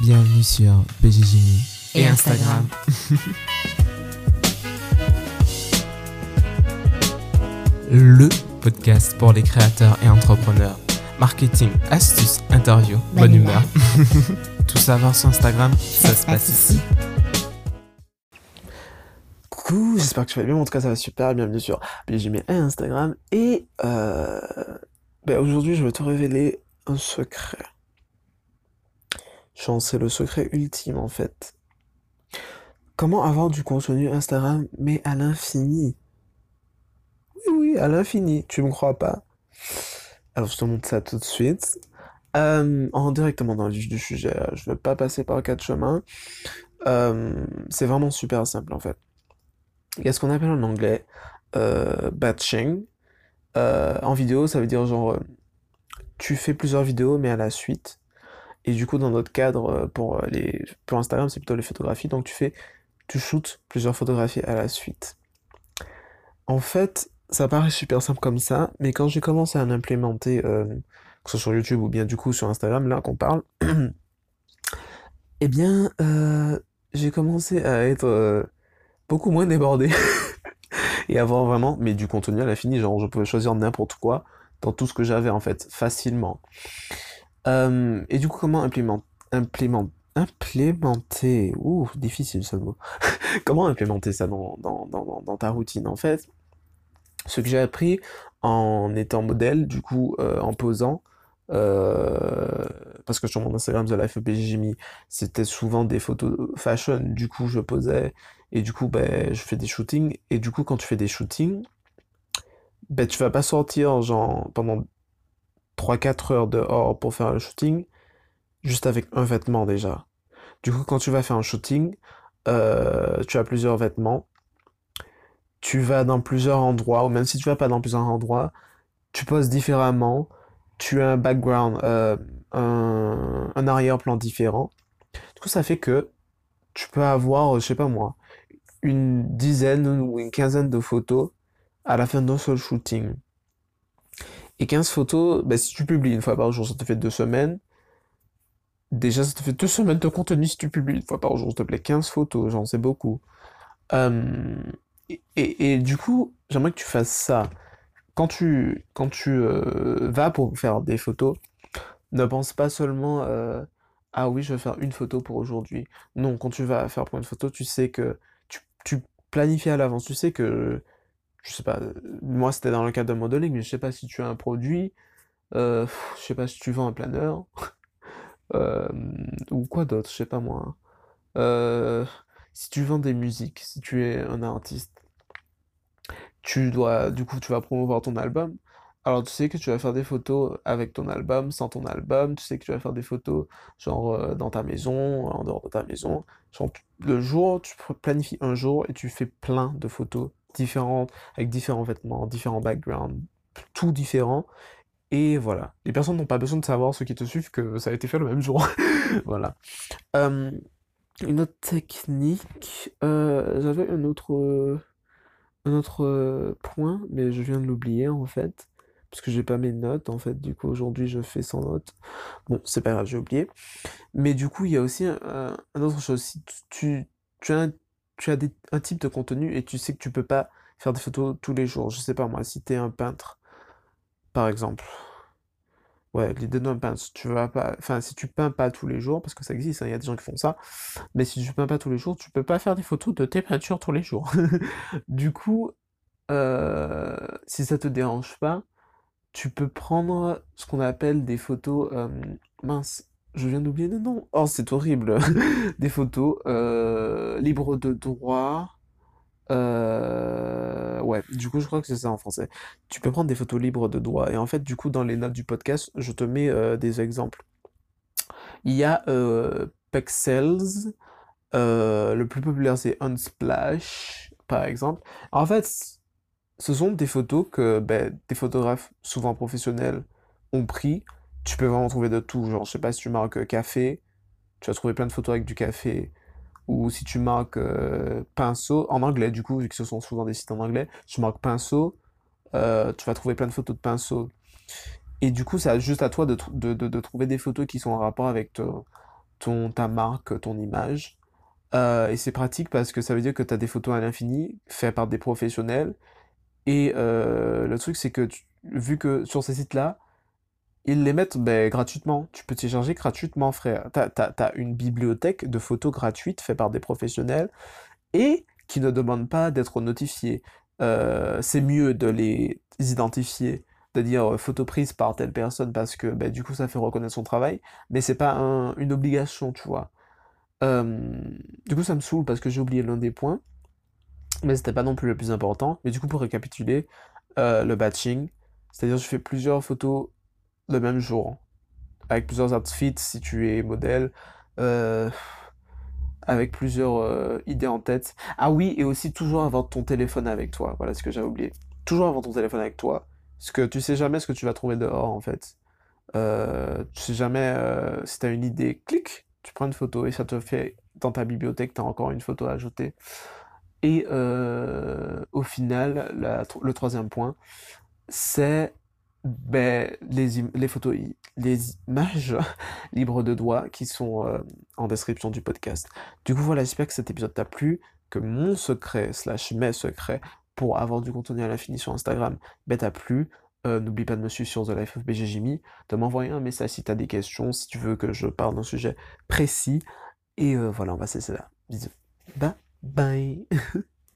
Bienvenue sur BGGMI et, Instagram. Le podcast pour les créateurs et entrepreneurs. Marketing, astuces, interviews, bonne, humeur. Tout savoir sur Instagram, ça, se passe ici. Coucou, j'espère que tu vas bien. En tout cas, ça va super. Bienvenue sur BGGMI et Instagram. Et euh, ben, aujourd'hui, je vais te révéler un secret. Genre, c'est le secret ultime en fait. Comment avoir du contenu Instagram, mais à l'infini? Oui, oui, à l'infini. Tu me crois pas? Alors, je te montre ça tout de suite. Euh, en directement dans le vif du sujet, je ne vais pas passer par quatre chemins. Euh, c'est vraiment super simple en fait. Il y a ce qu'on appelle en anglais euh, batching. en vidéo, ça veut dire genre, tu fais plusieurs vidéos, mais à la suite. Et du coup, dans notre cadre, euh, pour, euh, les, pour Instagram, c'est plutôt les photographies. Donc, tu fais, tu shootes plusieurs photographies à la suite. En fait, ça paraît super simple comme ça, mais quand j'ai commencé à l'implémenter, euh, que ce soit sur YouTube ou bien du coup sur Instagram, là qu'on parle, eh bien, j'ai commencé à être beaucoup moins débordé et avoir vraiment, mais du contenu à la finie, genre je pouvais choisir n'importe quoi dans tout ce que j'avais en fait, facilement. Euh, et du coup, comment implémenter, ouh, difficile ce mot. comment implémenter ça dans, dans, dans, dans, ta routine En fait, ce que j'ai appris en étant modèle, du coup, euh, en posant, euh, parce que sur mon Instagram The Life j'ai mis, c'était souvent des photos fashion, du coup je posais, et du coup ben, je fais des shootings, et du coup quand tu fais des shootings, ben tu vas pas sortir genre pendant 3-4 heures dehors pour faire le shooting, juste avec un vêtement déjà. Du coup, quand tu vas faire un shooting, euh, tu as plusieurs vêtements. Tu vas dans plusieurs endroits, ou même si tu vas pas dans plusieurs endroits, tu poses différemment. Tu as un background, euh, un, un arrière-plan différent. Du coup, ça fait que tu peux avoir, je sais pas moi, une dizaine ou une quinzaine de photos à la fin d'un seul shooting. Et 15 photos, bah, si tu publies une fois par jour, ça te fait deux semaines. Déjà, ça te fait deux semaines de contenu si tu publies une fois par jour, s'il te plaît. 15 photos, j'en sais beaucoup. Euh, et, du coup, j'aimerais que tu fasses ça. Quand tu, quand tu euh, vas pour faire des photos, ne pense pas seulement euh, Ah oui, je vais faire une photo pour aujourd'hui. Non, quand tu vas faire pour une photo, tu sais que tu, tu planifies à l'avance. Tu sais que je sais pas, moi c'était dans le cadre de modeling, mais je sais pas si tu as un produit, euh, je sais pas si tu vends un planeur, euh, ou quoi d'autre, je sais pas moi. Euh, si tu vends des musiques, si tu es un artiste, tu dois, du coup, tu vas promouvoir ton album. Alors tu sais que tu vas faire des photos avec ton album, sans ton album, tu sais que tu vas faire des photos genre dans ta maison, en dehors de ta maison. Genre le jour, tu planifies un jour et tu fais plein de photos différentes, avec différents vêtements, différents backgrounds, tout différent. Et voilà. Les personnes n'ont pas besoin de savoir, ceux qui te suivent, que ça a été fait le même jour. voilà. Euh, une autre technique. Euh, j'avais un autre, un autre euh, point, mais je viens de l'oublier en fait. Parce que j'ai pas mes notes en fait. Du coup, aujourd'hui, je fais sans notes. Bon, c'est pas grave, j'ai oublié. Mais du coup, il y a aussi un, autre chose. Si tu, tu as un tu as un type de contenu et tu sais que tu peux pas faire des photos tous les jours. Je sais pas moi, si tu es un peintre, par exemple. Ouais, l'idée d'un peintre, tu vas pas, enfin, si tu peins pas tous les jours, parce que ça existe, hein, il y a des gens qui font ça, mais si tu peins pas tous les jours, tu peux pas faire des photos de tes peintures tous les jours. du coup, euh, si ça te dérange pas, tu peux prendre ce qu'on appelle des photos, euh, mince, je viens d'oublier le nom. Oh, c'est horrible. Des photos euh, libres de droit. Euh, ouais, du coup, je crois que c'est ça en français. Tu peux prendre des photos libres de droit. Et en fait, du coup, dans les notes du podcast, je te mets euh, des exemples. Il y a Pexels. le plus populaire, c'est Unsplash, par exemple. En fait, ce sont des photos que ben, des photographes, souvent professionnels, ont pris tu peux vraiment trouver de tout. Genre, je sais pas si tu marques euh, café, tu vas trouver plein de photos avec du café. Ou si tu marques euh, pinceau, en anglais du coup, vu que ce sont souvent des sites en anglais, tu marques pinceau, euh, tu vas trouver plein de photos de pinceau. Et du coup, c'est juste à toi de, de, de, trouver des photos qui sont en rapport avec ton, ta marque, ton image. Et c'est pratique parce que ça veut dire que tu as des photos à l'infini faites par des professionnels. Et le truc, c'est que vu que sur ces sites-là, ils les mettent ben, gratuitement. Tu peux télécharger gratuitement, frère. Tu as, une bibliothèque de photos gratuites faites par des professionnels et qui ne demandent pas d'être notifiées. Euh, c'est mieux de les identifier, de dire euh, photo prise par telle personne parce que ben, du coup ça fait reconnaître son travail, mais c'est pas une obligation, tu vois. Euh, du coup ça me saoule parce que j'ai oublié l'un des points, mais c'était pas non plus le plus important. Mais du coup pour récapituler, le batching, c'est-à-dire je fais plusieurs photos le même jour, avec plusieurs outfits si tu es modèle, avec plusieurs idées en tête. Ah oui, et aussi toujours avoir ton téléphone avec toi, voilà ce que j'ai oublié. Toujours avoir ton téléphone avec toi, parce que tu sais jamais ce que tu vas trouver dehors en fait. Euh, tu sais jamais euh, si tu as une idée, clic, tu prends une photo et ça te fait dans ta bibliothèque, tu as encore une photo à ajouter. Et euh, au final, le troisième point, c'est ben, les, les photos, les images libres de doigts qui sont euh, en description du podcast. Du coup, voilà, j'espère que cet épisode t'a plu, que mon secret, slash mes secrets, pour avoir du contenu à l'infini sur Instagram, ben, t'a plu. Euh, n'oublie pas de me suivre sur The Life of BGJimmy, de m'envoyer un message si t'as des questions, si tu veux que je parle d'un sujet précis. Et euh, voilà, on va cesser là. Bisous. Bye bye